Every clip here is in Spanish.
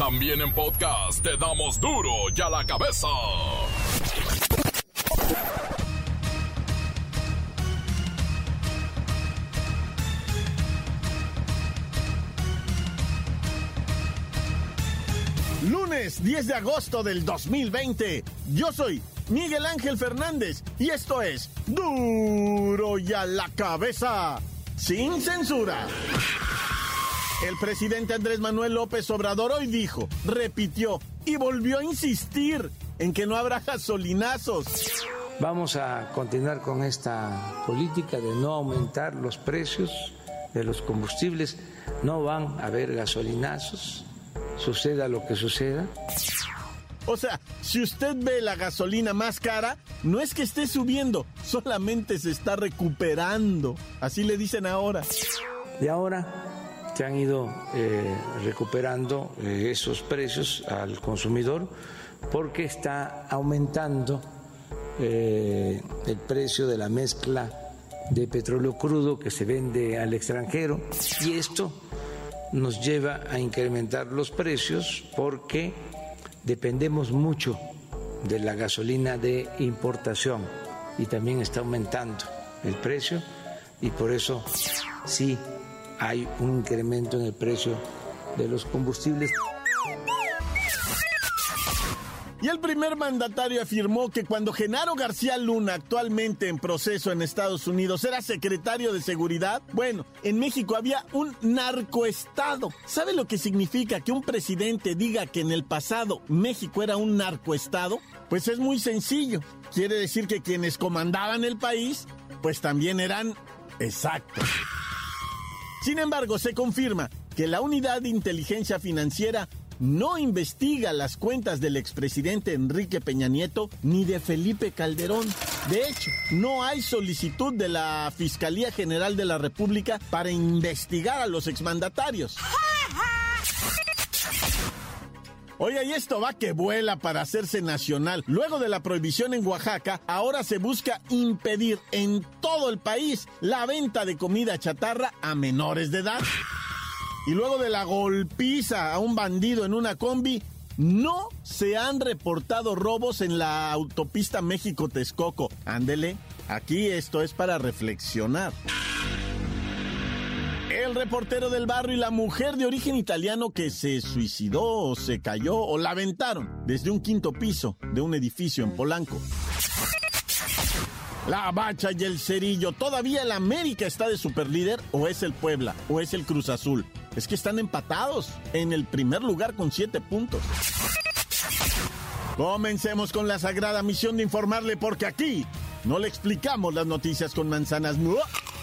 También en podcast te damos duro y a la cabeza. Lunes 10 de agosto del 2020. Yo soy Miguel Ángel Fernández y esto es duro y a la cabeza. Sin censura. El presidente Andrés Manuel López Obrador hoy dijo, repitió y volvió a insistir en que no habrá gasolinazos. Vamos a continuar con esta política de no aumentar los precios de los combustibles. No van a haber gasolinazos, suceda lo que suceda. O sea, si usted ve la gasolina más cara, no es que esté subiendo, solamente se está recuperando. Así le dicen ahora. Y ahora se han ido eh, recuperando eh, esos precios al consumidor porque está aumentando eh, el precio de la mezcla de petróleo crudo que se vende al extranjero. Y esto nos lleva a incrementar los precios porque dependemos mucho de la gasolina de importación y también está aumentando el precio y por eso sí hay un incremento en el precio de los combustibles. Y el primer mandatario afirmó que cuando Genaro García Luna, actualmente en proceso en Estados Unidos, era secretario de Seguridad, bueno, en México había un narcoestado. ¿Sabe lo que significa que un presidente diga que en el pasado México era un narcoestado? Pues es muy sencillo. Quiere decir que quienes comandaban el país, pues también eran exactos. Sin embargo, se confirma que la unidad de inteligencia financiera no investiga las cuentas del expresidente Enrique Peña Nieto ni de Felipe Calderón. De hecho, no hay solicitud de la Fiscalía General de la República para investigar a los exmandatarios. Oiga, y esto va que vuela para hacerse nacional. Luego de la prohibición en Oaxaca, ahora se busca impedir en todo el país la venta de comida chatarra a menores de edad. Y luego de la golpiza a un bandido en una combi, no se han reportado robos en la autopista México-Texcoco. Ándele, aquí esto es para reflexionar el reportero del barrio y la mujer de origen italiano que se suicidó o se cayó o la aventaron desde un quinto piso de un edificio en Polanco. La Bacha y el Cerillo. ¿Todavía el América está de superlíder o es el Puebla o es el Cruz Azul? Es que están empatados en el primer lugar con siete puntos. Comencemos con la sagrada misión de informarle porque aquí no le explicamos las noticias con manzanas. No,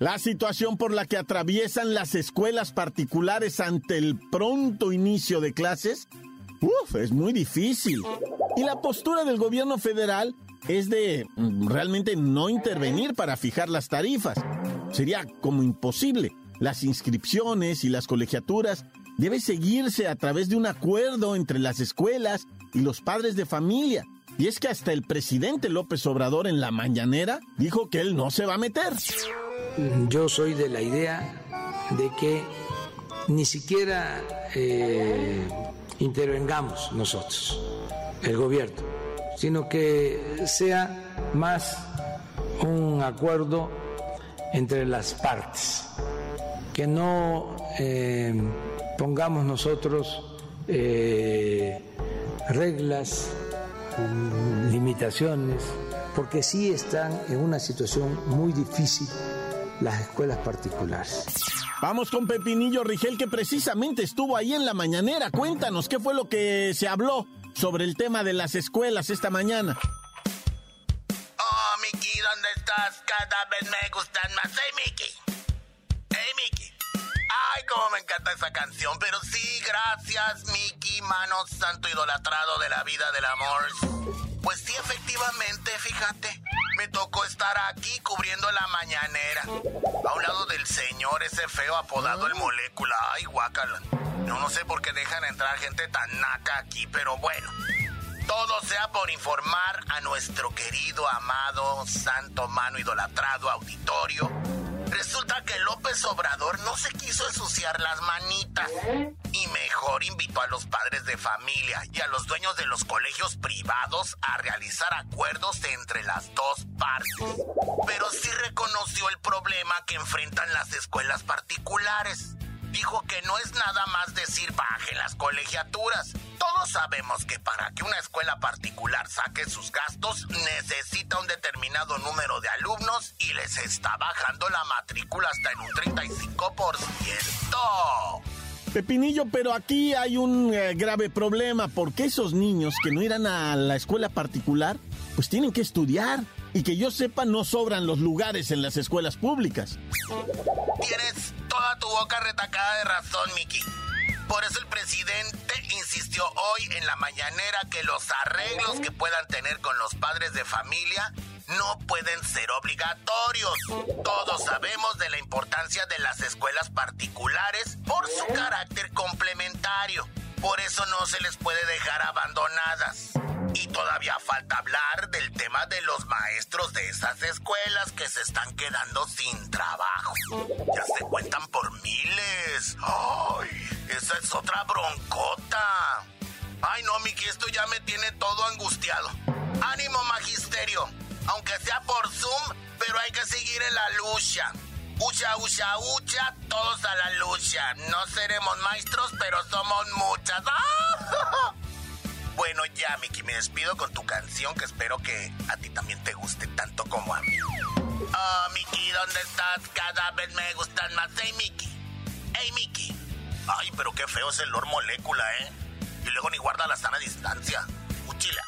La situación por la que atraviesan las escuelas particulares ante el pronto inicio de clases, uf, es muy difícil. Y la postura del gobierno federal es de mm, realmente no intervenir para fijar las tarifas. Sería como imposible. Las inscripciones y las colegiaturas debe seguirse a través de un acuerdo entre las escuelas y los padres de familia. Y es que hasta el presidente López Obrador en la mañanera dijo que él no se va a meter yo soy de la idea de que ni siquiera eh, intervengamos nosotros, el gobierno, sino que sea más un acuerdo entre las partes, que no eh, pongamos nosotros eh, reglas, limitaciones, porque sí están en una situación muy difícil las escuelas particulares. Vamos con Pepinillo Rigel, que precisamente estuvo ahí en la mañanera. Cuéntanos qué fue lo que se habló sobre el tema de las escuelas esta mañana. Oh, Miki, ¿dónde estás? Cada vez me gustan más. Hey, Miki. Hey, Miki. Ay, cómo me encanta esa canción, pero sí, gracias, Mickey, mano santo idolatrado de la vida del amor. Pues sí, efectivamente, fíjate. Me tocó estar aquí cubriendo la mañanera. A un lado del señor, ese feo apodado el molécula. Ay, guácala. No, no sé por qué dejan entrar gente tan naca aquí, pero bueno. Todo sea por informar a nuestro querido, amado, santo, mano idolatrado auditorio. Resulta que López Obrador no se quiso ensuciar las manitas y mejor invitó a los padres de familia y a los dueños de los colegios privados a realizar acuerdos entre las dos partes. Pero sí reconoció el problema que enfrentan las escuelas particulares dijo que no es nada más decir bajen las colegiaturas. Todos sabemos que para que una escuela particular saque sus gastos necesita un determinado número de alumnos y les está bajando la matrícula hasta en un 35%. Pepinillo, pero aquí hay un eh, grave problema porque esos niños que no irán a la escuela particular, pues tienen que estudiar y que yo sepa no sobran los lugares en las escuelas públicas. Tienes toda tu boca retacada de razón, Miki. Por eso el presidente insistió hoy en la mañanera que los arreglos que puedan tener con los padres de familia no pueden ser obligatorios. Todos sabemos de la importancia de las escuelas particulares por su carácter complementario. Por eso no se les puede dejar abandonadas. Y todavía falta hablar del tema de los maestros de esas escuelas que se están quedando sin trabajo. Ya se cuentan por miles. ¡Ay! Esa es otra broncota. Ay, no, Miki, esto ya me tiene todo angustiado. Ánimo, magisterio. Aunque sea por Zoom, pero hay que seguir en la lucha. Ucha, ucha, ucha, todos a la lucha. No seremos maestros, pero somos muchas. ¡Ah! Bueno, ya, Miki, me despido con tu canción que espero que a ti también te guste tanto como a mí. Oh, Miki, ¿dónde estás? Cada vez me gustan más. Hey, Miki. Hey, Miki. Ay, pero qué feo es el Lord Molécula, ¿eh? Y luego ni guarda la sana distancia. Uchila.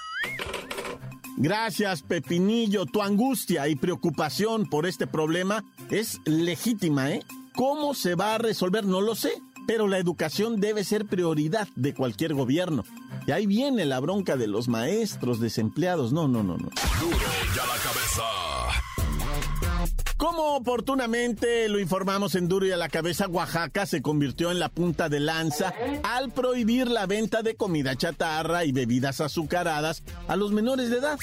Gracias, Pepinillo. Tu angustia y preocupación por este problema es legítima, ¿eh? ¿Cómo se va a resolver? No lo sé. Pero la educación debe ser prioridad de cualquier gobierno. Y ahí viene la bronca de los maestros desempleados. No, no, no, no. Duro ya la cabeza. Como oportunamente lo informamos en Duro y a la cabeza, Oaxaca se convirtió en la punta de lanza al prohibir la venta de comida chatarra y bebidas azucaradas a los menores de edad.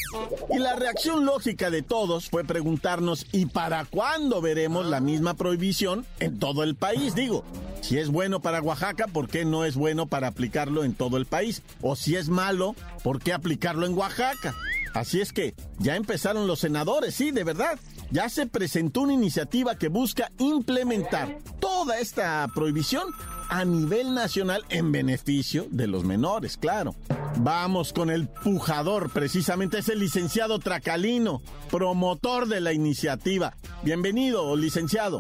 Y la reacción lógica de todos fue preguntarnos, ¿y para cuándo veremos la misma prohibición en todo el país? Digo, si es bueno para Oaxaca, ¿por qué no es bueno para aplicarlo en todo el país? O si es malo, ¿por qué aplicarlo en Oaxaca? Así es que ya empezaron los senadores, sí, de verdad. Ya se presentó una iniciativa que busca implementar toda esta prohibición a nivel nacional en beneficio de los menores, claro. Vamos con el pujador, precisamente es el licenciado Tracalino, promotor de la iniciativa. Bienvenido, licenciado.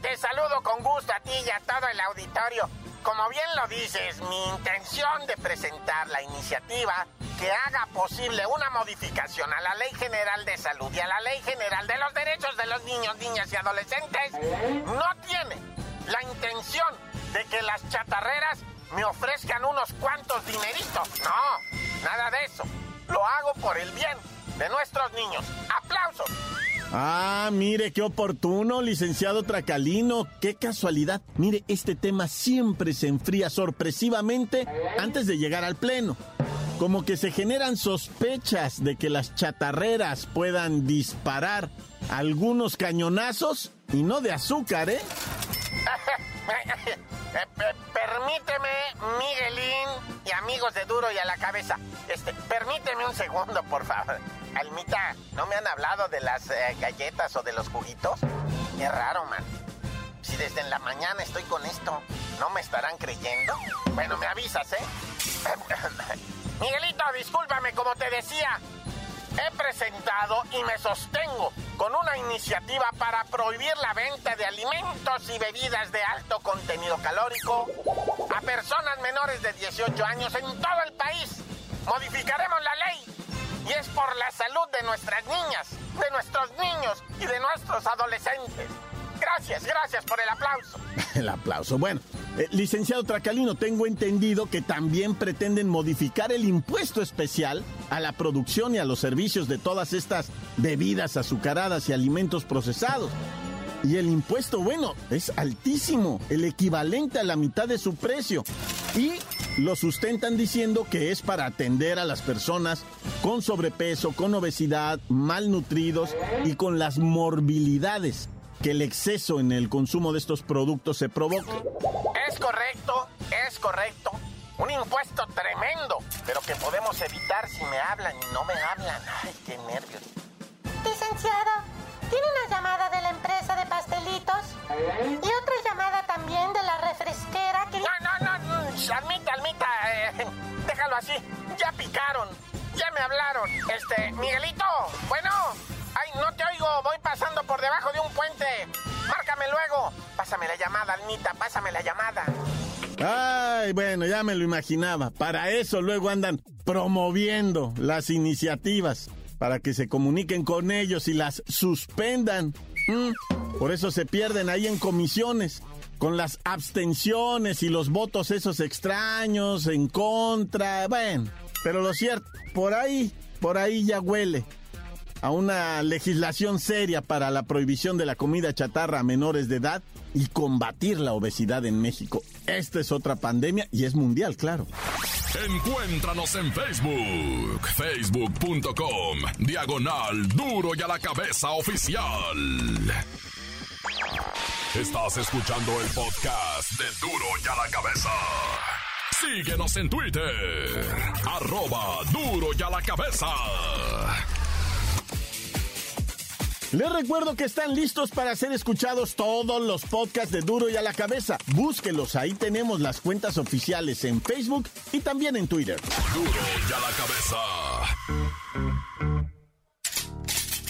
Te saludo con gusto a ti y a todo el auditorio. Como bien lo dices, mi intención de presentar la iniciativa que haga posible una modificación a la Ley General de Salud y a la Ley General de los Derechos de los Niños, Niñas y Adolescentes no tiene la intención de que las chatarreras me ofrezcan unos cuantos dineritos. No, nada de eso. Lo hago por el bien de nuestros niños. ¡Aplausos! Ah, mire, qué oportuno, licenciado Tracalino. Qué casualidad. Mire, este tema siempre se enfría sorpresivamente antes de llegar al Pleno. Como que se generan sospechas de que las chatarreras puedan disparar algunos cañonazos y no de azúcar, ¿eh? Permíteme, Miguelín y amigos de Duro y a la cabeza. Este, permíteme un segundo, por favor. Almita, ¿no me han hablado de las eh, galletas o de los juguitos? Qué raro, man. Si desde la mañana estoy con esto, ¿no me estarán creyendo? Bueno, me avisas, ¿eh? Miguelito, discúlpame, como te decía, he presentado y me sostengo con una iniciativa para prohibir la venta de alimentos y bebidas de alto contenido calórico a personas menores de 18 años en todo el país. Modificaremos la ley y es por la salud de nuestras niñas, de nuestros niños y de nuestros adolescentes. Gracias, gracias por el aplauso. el aplauso. Bueno, eh, licenciado Tracalino, tengo entendido que también pretenden modificar el impuesto especial a la producción y a los servicios de todas estas bebidas azucaradas y alimentos procesados. Y el impuesto, bueno, es altísimo, el equivalente a la mitad de su precio. Y lo sustentan diciendo que es para atender a las personas con sobrepeso, con obesidad, malnutridos y con las morbilidades que el exceso en el consumo de estos productos se provoca. Es correcto, es correcto. Un impuesto tremendo, pero que podemos evitar si me hablan y no me hablan. Ay, qué nervios. Licenciado, tiene una llamada de la empresa de pastelitos y otra llamada también de la refresquera que... No, no, no, admita, admita, eh, déjalo así. Ya picaron, ya me hablaron. Este, Miguelito, bueno, ay, no te oigo, voy pasando por debajo de un puente. Márcame luego. Pásame la llamada, Almita, pásame la llamada. Ay, bueno, ya me lo imaginaba. Para eso luego andan promoviendo las iniciativas, para que se comuniquen con ellos y las suspendan. Mm, por eso se pierden ahí en comisiones, con las abstenciones y los votos esos extraños en contra. Bueno, pero lo cierto, por ahí, por ahí ya huele a una legislación seria para la prohibición de la comida chatarra a menores de edad y combatir la obesidad en México. Esta es otra pandemia y es mundial, claro. Encuéntranos en Facebook, facebook.com, diagonal duro y a la cabeza oficial. Estás escuchando el podcast de duro y a la cabeza. Síguenos en Twitter, arroba duro y a la cabeza. Les recuerdo que están listos para ser escuchados todos los podcasts de Duro y a la cabeza. Búsquelos, ahí tenemos las cuentas oficiales en Facebook y también en Twitter. Duro y a la cabeza.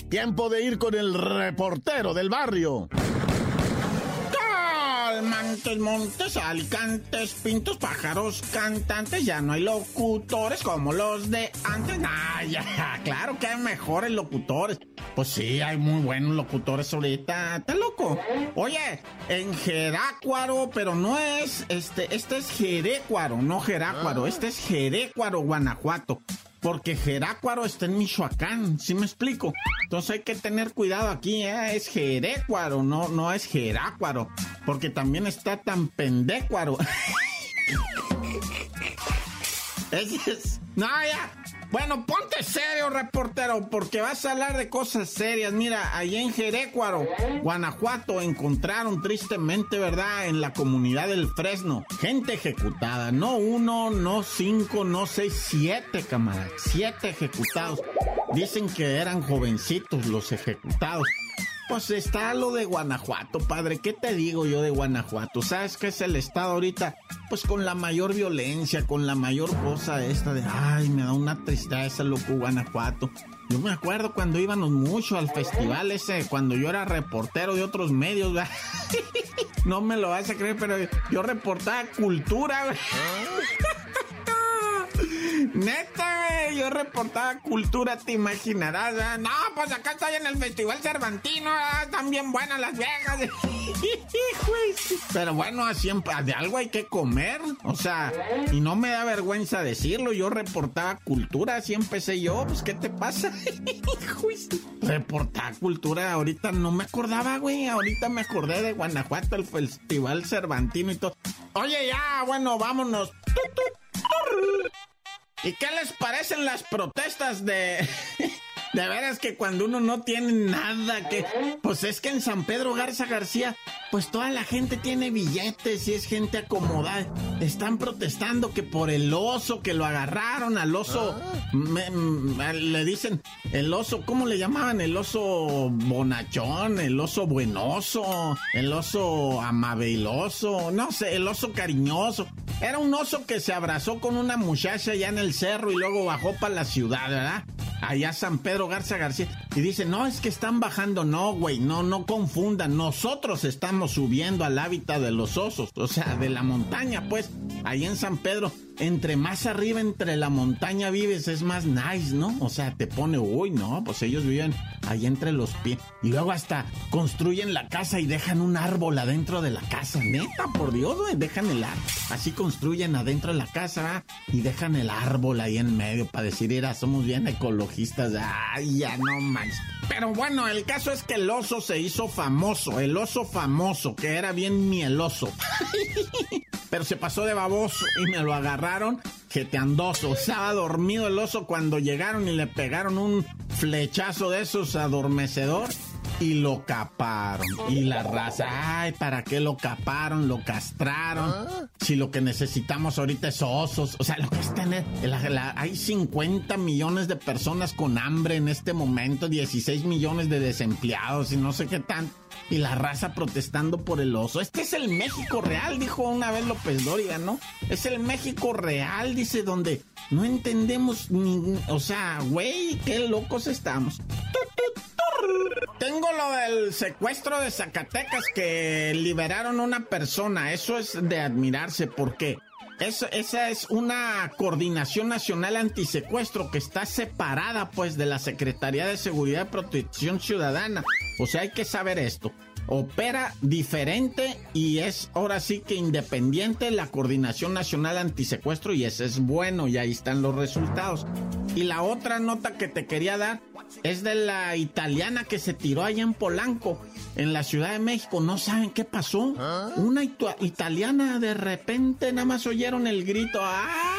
Tiempo de ir con el reportero del barrio. Montes, montes, alicantes, pintos, pájaros, cantantes, ya no hay locutores como los de antes. Nah, ya, claro que hay mejores locutores. Pues sí, hay muy buenos locutores ahorita. ¿Está loco? Oye, en Jerácuaro, pero no es, este, este es Jerécuaro, no Jerácuaro, este es Jerécuaro, Guanajuato porque Jerácuaro está en Michoacán, ¿sí me explico? Entonces hay que tener cuidado aquí, ¿eh? es Jerécuaro, no, no es Jerácuaro, porque también está tan pendécuaro. es, no, ya, bueno, ponte serio, reportero, porque vas a hablar de cosas serias. Mira, ahí en Jerécuaro, Guanajuato, encontraron tristemente, ¿verdad?, en la comunidad del Fresno, gente ejecutada. No uno, no cinco, no seis, siete, camarada. Siete ejecutados. Dicen que eran jovencitos los ejecutados. Pues está lo de Guanajuato, padre. ¿Qué te digo yo de Guanajuato? ¿Sabes qué es el estado ahorita? Pues con la mayor violencia, con la mayor cosa esta de, ay, me da una tristeza, loco, Guanajuato. Yo me acuerdo cuando íbamos mucho al festival ese, cuando yo era reportero de otros medios, no me lo vas a creer, pero yo reportaba cultura. Neta, yo reportaba cultura, te imaginarás. No, pues acá estoy en el Festival Cervantino, están bien buenas las viejas. Pero bueno, siempre de algo hay que comer. O sea, y no me da vergüenza decirlo. Yo reportaba cultura, así empecé yo. Pues, ¿qué te pasa? reportaba cultura, ahorita no me acordaba, güey. Ahorita me acordé de Guanajuato, el Festival Cervantino y todo. Oye, ya, bueno, vámonos. ¿Y qué les parecen las protestas de... De veras que cuando uno no tiene nada que... Pues es que en San Pedro Garza García, pues toda la gente tiene billetes y es gente acomodada. Están protestando que por el oso, que lo agarraron al oso... le dicen, el oso, ¿cómo le llamaban? El oso bonachón, el oso buenoso, el oso amabeloso, no sé, el oso cariñoso. Era un oso que se abrazó con una muchacha allá en el cerro y luego bajó para la ciudad, ¿verdad? Allá San Pedro Garza García, y dice, no, es que están bajando, no, güey, no, no confundan, nosotros estamos subiendo al hábitat de los osos, o sea, de la montaña, pues, ahí en San Pedro. Entre más arriba, entre la montaña vives, es más nice, ¿no? O sea, te pone, uy, no, pues ellos viven ahí entre los pies. Y luego hasta construyen la casa y dejan un árbol adentro de la casa. Neta, por Dios, güey, dejan el árbol. Así construyen adentro de la casa y dejan el árbol ahí en medio para decir, era, somos bien ecologistas. Ay, ya no manches. Pero bueno, el caso es que el oso se hizo famoso, el oso famoso, que era bien mieloso. Pero se pasó de baboso y me lo agarraron jeteandoso. Estaba dormido el oso cuando llegaron y le pegaron un flechazo de esos adormecedor y lo caparon. Y la raza, ay, ¿para qué lo caparon? Lo castraron. Si lo que necesitamos ahorita es osos. O sea, lo que es tener. hay 50 millones de personas con hambre en este momento, 16 millones de desempleados y no sé qué tan. Y la raza protestando por el oso. Este es el México real, dijo una vez López Doria, ¿no? Es el México real, dice, donde no entendemos ni. O sea, güey, qué locos estamos. Tengo lo del secuestro de Zacatecas que liberaron una persona. Eso es de admirarse porque esa es una coordinación nacional antisecuestro que está separada pues de la Secretaría de Seguridad y Protección Ciudadana. O sea, hay que saber esto opera diferente y es ahora sí que independiente la Coordinación Nacional Antisecuestro y ese es bueno y ahí están los resultados. Y la otra nota que te quería dar es de la italiana que se tiró allá en Polanco, en la Ciudad de México. No saben qué pasó. Una italiana de repente nada más oyeron el grito. ¡Ah!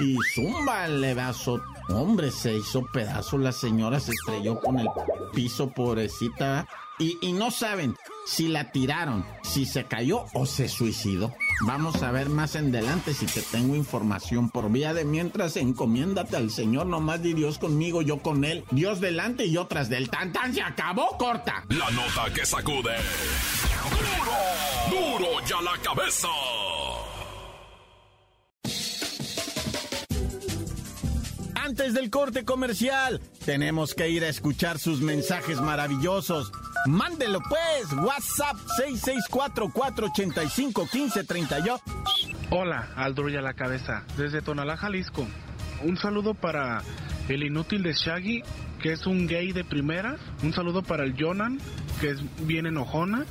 Y zumba le vaso. Hombre, se hizo pedazo. La señora se estrelló con el piso, pobrecita. Y, no saben si la tiraron, si se cayó o se suicidó. Vamos a ver más en adelante si te tengo información por vía de mientras encomiéndate al Señor, nomás di Dios conmigo, yo con él, Dios delante y otras del tan tan se acabó corta. La nota que sacude. Duro, duro ya la cabeza. Antes del corte comercial, tenemos que ir a escuchar sus mensajes maravillosos. Mándelo pues, WhatsApp 664-485-1538. Hola, Aldro y a la cabeza, desde Tonalá, Jalisco. Un saludo para el inútil de Shaggy, que es un gay de primera. Un saludo para el Jonan, que es bien enojona.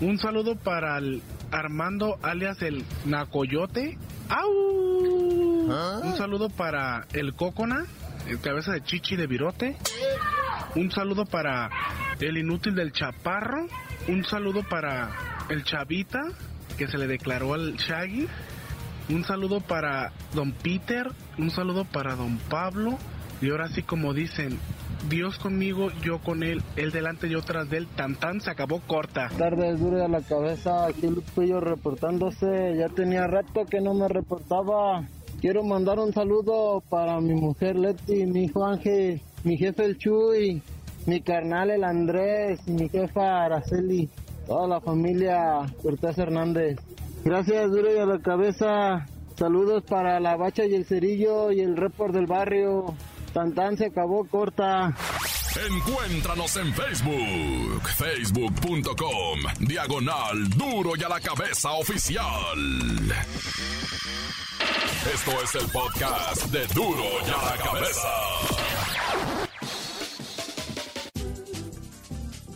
Un saludo para el Armando, alias el Nacoyote. ¡Au! ¿Ah? Un saludo para el Cocona, el cabeza de chichi de virote. Un saludo para el inútil del chaparro. Un saludo para el chavita que se le declaró al Shaggy. Un saludo para don Peter. Un saludo para don Pablo. Y ahora sí como dicen, Dios conmigo, yo con él, él delante, yo tras de él, tan tan se acabó corta. Tardes duro a la cabeza, aquí yo reportándose, ya tenía rato que no me reportaba. Quiero mandar un saludo para mi mujer Leti, mi hijo Ángel, mi jefe el Chuy, mi carnal el Andrés, mi jefa Araceli, toda la familia Cortés Hernández. Gracias, duro y a la cabeza. Saludos para la bacha y el cerillo y el report del barrio. Tantan se acabó corta. Encuéntranos en Facebook, facebook.com, diagonal duro y a la cabeza oficial. Esto es el podcast de duro y a la cabeza.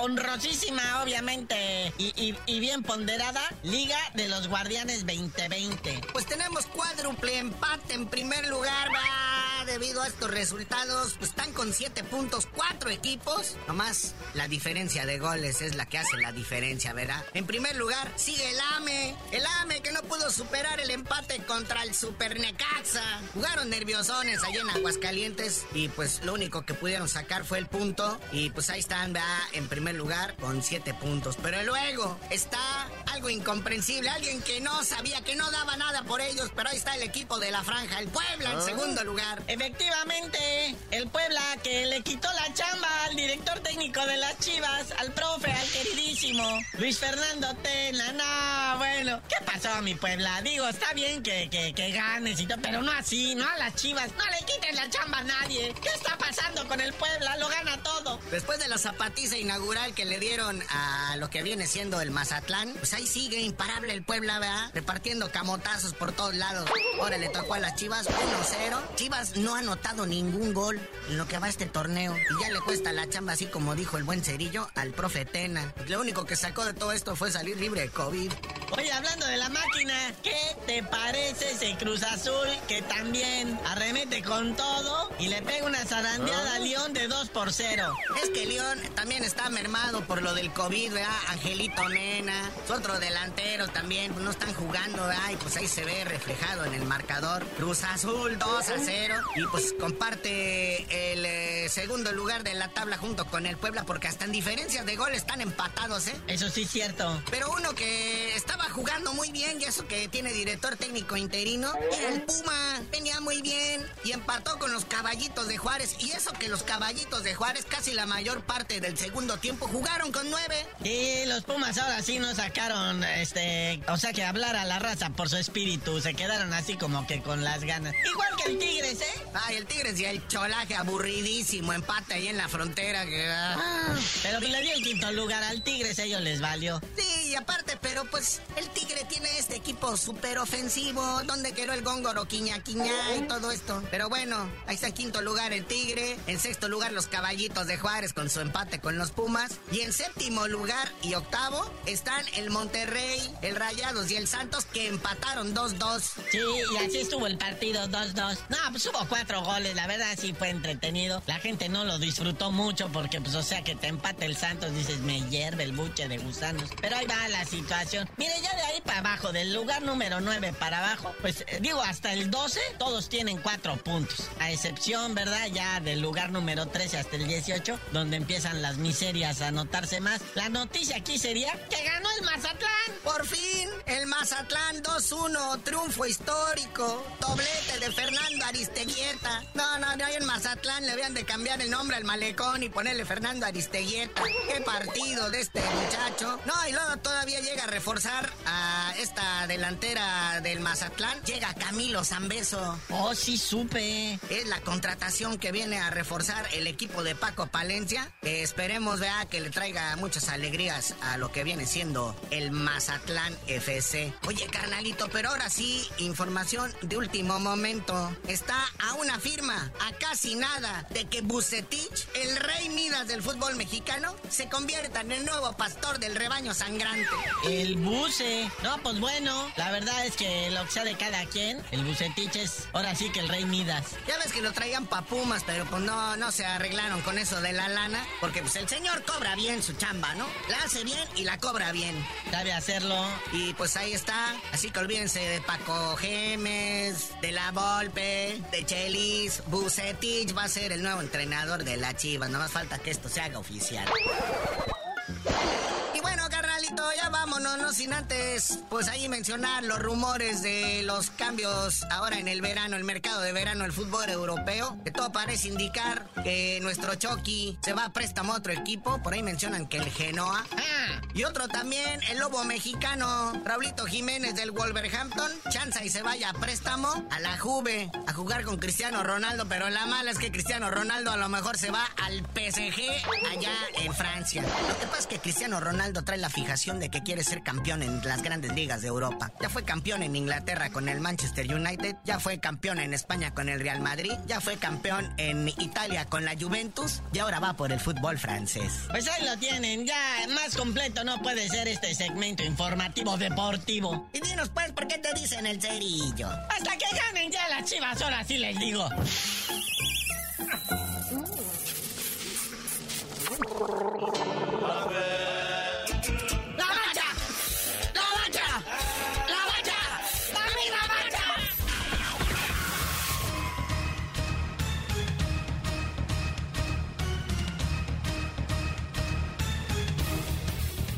honrosísima, obviamente, y, y, bien ponderada Liga de los Guardianes 2020. Pues tenemos cuádruple empate en primer lugar, va debido a estos resultados, pues están con 7 puntos, 4 equipos. Nomás la diferencia de goles es la que hace la diferencia, ¿verdad? En primer lugar, sigue el AME. El AME que no pudo superar el empate contra el Super Necaxa. Jugaron nerviosones allá en Aguascalientes y pues lo único que pudieron sacar fue el punto. Y pues ahí están, ¿verdad? En primer lugar con 7 puntos. Pero luego está algo incomprensible. Alguien que no sabía, que no daba nada por ellos. Pero ahí está el equipo de la franja, el Puebla en ah. segundo lugar. Efectivamente, el Puebla que le quitó la chamba al director técnico de las Chivas, al profe, queridísimo Luis Fernando Tena. No, bueno, ¿qué pasó a mi Puebla? Digo, está bien que, que, que ganes y todo, pero no así, no a las Chivas. No le quiten la chamba a nadie. ¿Qué está pasando con el Puebla? Lo gana todo. Después de la zapatiza inaugural que le dieron a lo que viene siendo el Mazatlán, pues ahí sigue imparable el Puebla, ¿verdad? Repartiendo camotazos por todos lados. Ahora le tocó a las Chivas 1-0. Chivas no ha anotado ningún gol en lo que va este torneo. Y ya le cuesta la chamba, así como dijo el buen Cerillo, al profe Tena. Lo único que sacó de todo esto fue salir libre de COVID. Oye, hablando de la máquina, ¿qué te parece ese Cruz Azul que también arremete con todo y le pega una zarandeada a León de 2 por 0? Es que León también está mermado por lo del COVID, ¿verdad? Angelito Mena, su otro delantero también, pues no están jugando, ¿verdad? Y pues ahí se ve reflejado en el marcador. Cruz Azul 2 a 0 y pues comparte el eh, segundo lugar de la tabla junto con el Puebla porque hasta en diferencias de gol están empatados, ¿eh? Eso sí es cierto. Pero uno que estaba jugando muy bien y eso que tiene director técnico interino era el Puma. Venía muy bien y empató con los caballitos de Juárez. Y eso que los caballitos de Juárez casi la mayor parte del segundo tiempo jugaron con nueve. Y los Pumas ahora sí no sacaron, este, o sea que hablar a la raza por su espíritu. Se quedaron así como que con las ganas. Igual que el Tigres, ¿eh? Ay, el Tigres y el cholaje aburridísimo, empate ahí en la frontera. Que, ah. Pero le dio el quinto lugar al Tigres, ellos les valió. Y aparte, pero pues el Tigre tiene este equipo súper ofensivo, donde quedó el góngoro, quiña, quiña y todo esto. Pero bueno, ahí está en quinto lugar el Tigre, en sexto lugar los Caballitos de Juárez con su empate con los Pumas, y en séptimo lugar y octavo están el Monterrey, el Rayados y el Santos que empataron 2-2. Sí, y así estuvo el partido 2-2. No, pues hubo cuatro goles, la verdad sí fue entretenido. La gente no lo disfrutó mucho porque pues o sea que te empate el Santos, dices, me hierve el buche de gusanos. Pero ahí va la situación. Mire, ya de ahí para abajo, del lugar número 9 para abajo, pues eh, digo, hasta el 12, todos tienen cuatro puntos. A excepción, ¿verdad? Ya del lugar número 13 hasta el 18, donde empiezan las miserias a notarse más. La noticia aquí sería que ganó el Mazatlán. Por fin, el Mazatlán 2-1, triunfo histórico, doblete de Fernando Aristeguieta. No, no, no, en Mazatlán le habían de cambiar el nombre al malecón y ponerle Fernando Aristeguieta. Qué partido de este muchacho. No, y luego todavía llega a reforzar a esta delantera del Mazatlán. Llega Camilo Zambeso. Oh, sí, supe. Es la contratación que viene a reforzar el equipo de Paco Palencia. Esperemos, vea, que le traiga muchas alegrías a lo que viene siendo el Mazatlán FC. Oye, carnalito, pero ahora sí, información de último momento. Está a una firma, a casi nada, de que Bucetich, el rey Midas del fútbol mexicano, se convierta en el nuevo pastor del rebaño sangrante. El buce. No, pues bueno, la verdad es que lo que sea de cada quien, el bucetich es ahora sí que el rey Midas. Ya ves que lo traían pa' Pumas, pero pues no, no se arreglaron con eso de la lana, porque pues el señor cobra bien su chamba, ¿no? La hace bien y la cobra bien. Sabe hacerlo. Y pues ahí está. Así que olvídense de Paco Gemes, de La Volpe, de Chelis. Bucetich va a ser el nuevo entrenador de la Chivas. No más falta que esto se haga oficial. Ya vámonos, no sin antes, pues ahí mencionar los rumores de los cambios ahora en el verano, el mercado de verano, el fútbol europeo, que todo parece indicar que nuestro Chucky se va a préstamo a otro equipo, por ahí mencionan que el Genoa. Y otro también, el lobo mexicano, Raulito Jiménez del Wolverhampton, chanza y se vaya a préstamo a la Juve, a jugar con Cristiano Ronaldo, pero la mala es que Cristiano Ronaldo a lo mejor se va al PSG allá en Francia. Lo que pasa es que Cristiano Ronaldo trae la fijación de que quiere ser campeón en las grandes ligas de Europa. Ya fue campeón en Inglaterra con el Manchester United, ya fue campeón en España con el Real Madrid, ya fue campeón en Italia con la Juventus y ahora va por el fútbol francés. Pues ahí lo tienen, ya más completo no puede ser este segmento informativo deportivo. Y dinos pues, ¿por qué te dicen el cerillo? Hasta que ganen ya las chivas, ahora sí les digo. ¡La